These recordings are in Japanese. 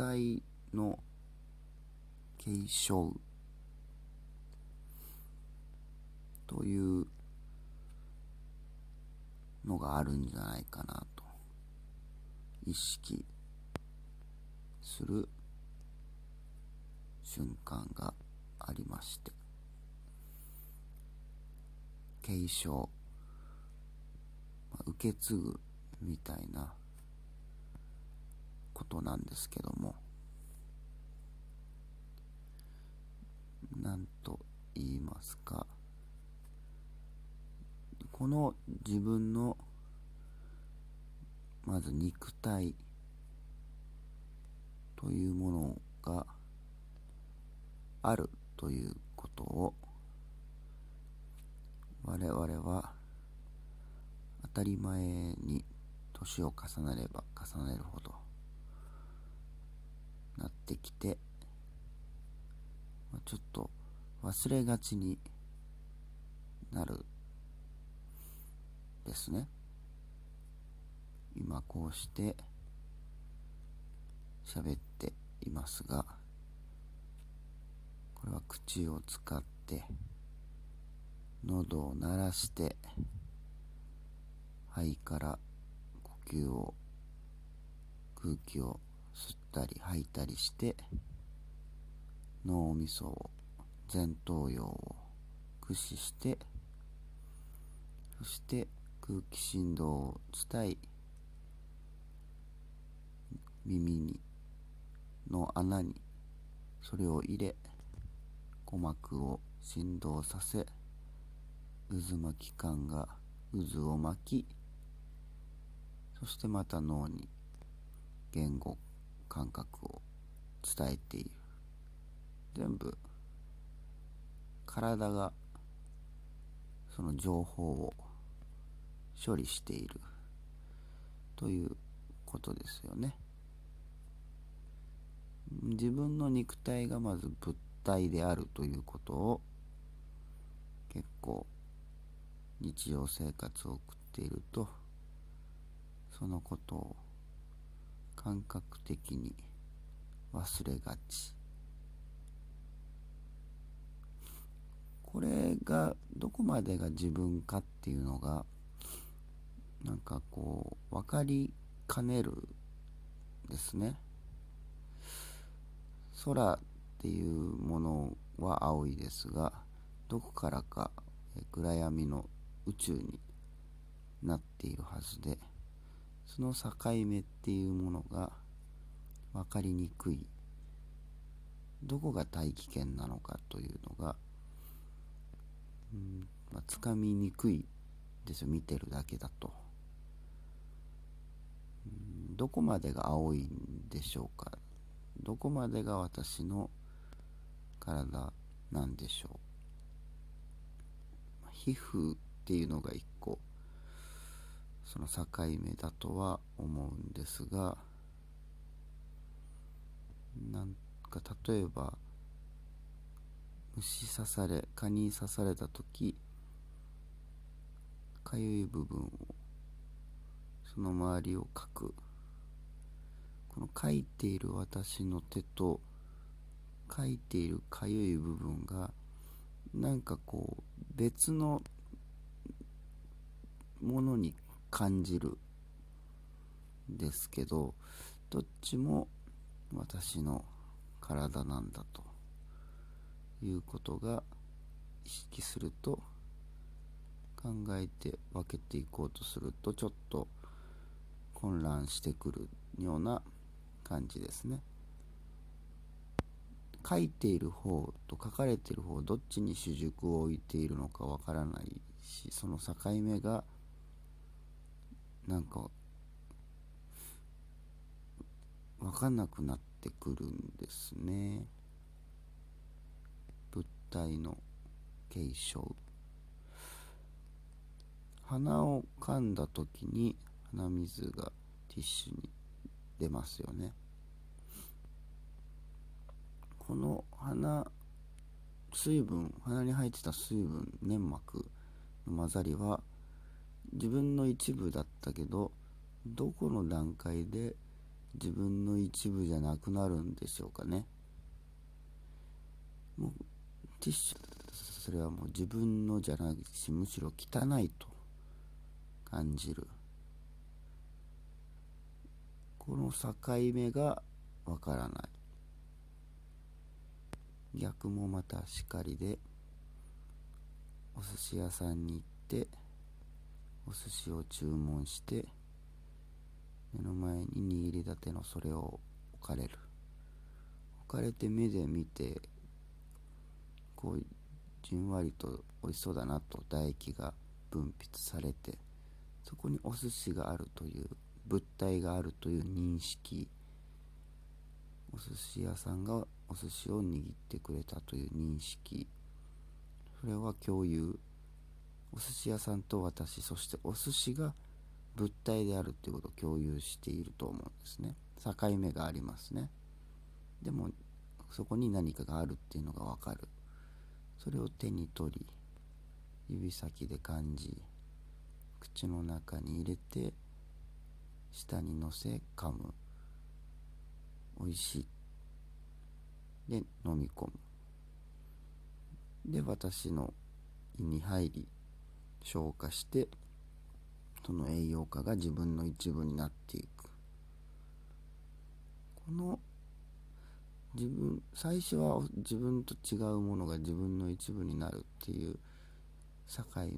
体の継承というのがあるんじゃないかなと意識する瞬間がありまして継承、まあ、受け継ぐみたいなことなんですけども。何と言いますか。この自分のまず肉体というものがあるということを我々は当たり前に年を重ねれば重ねるほどなってきてちょっと忘れがちになるですね。今こうして喋っていますがこれは口を使って喉を鳴らして肺から呼吸を空気をったり吐いたりして脳みそを前頭葉を駆使してそして空気振動を伝え耳にの穴にそれを入れ鼓膜を振動させ渦巻き感が渦を巻きそしてまた脳に言語感覚を伝えている。全部体がその情報を処理しているということですよね。自分の肉体がまず物体であるということを結構日常生活を送っているとそのことを感覚的に忘れがち。これがどこまでが自分かっていうのがなんかこう分かりかねるですね。空っていうものは青いですがどこからか暗闇の宇宙になっているはずでその境目っていうものが分かりにくい。どこが大気圏なのかというのが、うんまあ、つかみにくいですよ。見てるだけだと、うん、どこまでが青いんでしょうか。どこまでが私の体なんでしょう。皮膚っていうのが一その境目だとは思うんですがなんか例えば虫刺され蚊に刺された時かゆい部分をその周りをかく。この書いている私の手と書いているかゆい部分がなんかこう別のものに感じるですけどどっちも私の体なんだということが意識すると考えて分けていこうとするとちょっと混乱してくるような感じですね。書いている方と書かれている方どっちに主軸を置いているのかわからないしその境目がなんか分かんなくなってくるんですね。物体の継承。鼻を噛んだ時に鼻水がティッシュに出ますよね。この鼻水分鼻に入ってた水分粘膜の混ざりは自分の一部だったけどどこの段階で自分の一部じゃなくなるんでしょうかね。もうティッシュそれはもう自分のじゃないしむしろ汚いと感じる。この境目がわからない。逆もまたしかりでお寿司屋さんに行ってお寿司を注文して目の前に握りたてのそれを置かれる。置かれて目で見てこうじんわりと美味しそうだなと唾液が分泌されてそこにお寿司があるという物体があるという認識お寿司屋さんがお寿司を握ってくれたという認識。それは共有お寿司屋さんと私そしてお寿司が物体であるっていうことを共有していると思うんですね。境目がありますね。でもそこに何かがあるっていうのがわかる。それを手に取り指先で感じ口の中に入れて舌にのせ噛む。美味しい。で飲み込む。で私の胃に入り消化してその栄養価が自分の一部になっていく。この自分最初は自分と違うものが自分の一部になるっていう境目。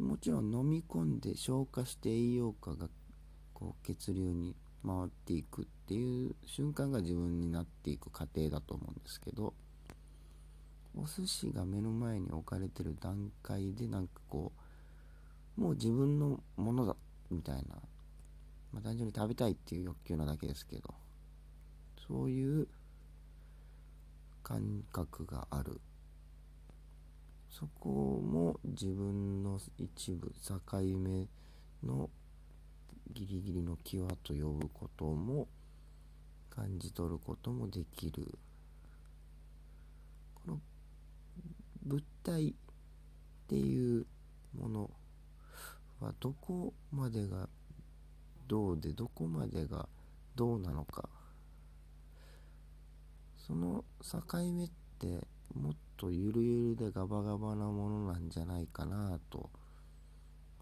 もちろん飲み込んで消化して栄養価がこう血流に回っていくっていう瞬間が自分になっていく過程だと思うんですけどお寿司が目の前に置かれてる段階でなんかこうもう自分のものだみたいな、まあ、単純に食べたいっていう欲求なだけですけどそういう感覚がある。そこも自分の一部境目のギリギリの際と呼ぶことも感じ取ることもできるこの物体っていうものはどこまでがどうでどこまでがどうなのか。その境目ってもっとゆるゆるでガバガバなものなんじゃないかなと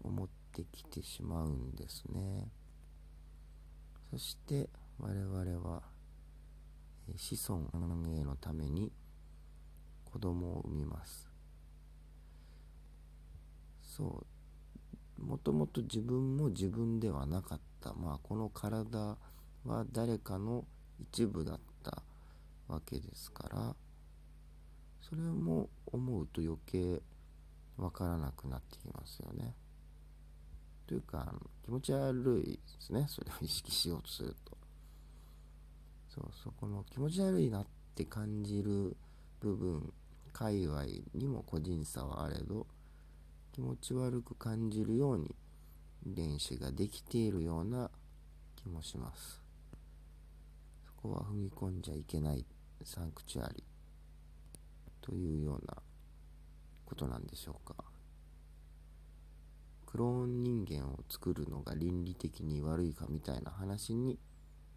思ってきてしまうんですね。そして我々は子孫へのために子供を産みますそうもともと自分も自分ではなかったまあこの体は誰かの一部だったわけですからそれも思うと余計わからなくなってきますよね。というか気持ち悪いですねそれを意識しようとすると。そうそこの気持ち悪いなって感じる部分界隈にも個人差はあれど気持ち悪く感じるように練習ができているような気もします。そこは踏み込んじゃいけないサンクチュアリ。というようなことなんでしょうか。クローン人間を作るのが倫理的に悪いかみたいな話に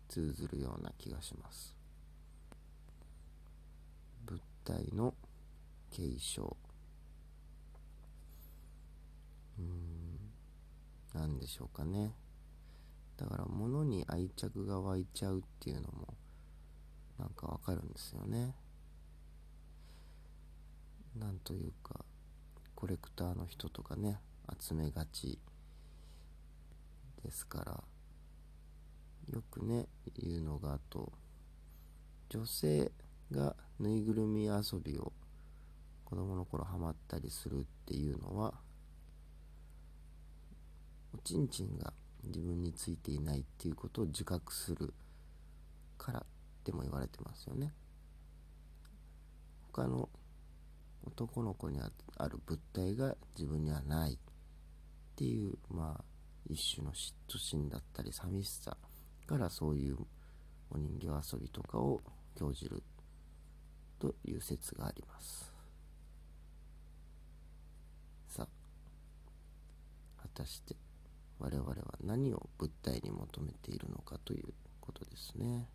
通ずるような気がします。物体の継承。うーん。何でしょうかね。だから物に愛着が湧いちゃうっていうのもなんかわかるんですよね。なんというかコレクターの人とかね集めがちですからよくね言うのがあと女性がぬいぐるみ遊びを子供の頃ハマったりするっていうのはおちんちんが自分についていないっていうことを自覚するからっても言われてますよね。他の男の子にある物体が自分にはないっていうまあ一種の嫉妬心だったり寂しさからそういうお人形遊びとかを興じるという説がありますさあ果たして我々は何を物体に求めているのかということですね。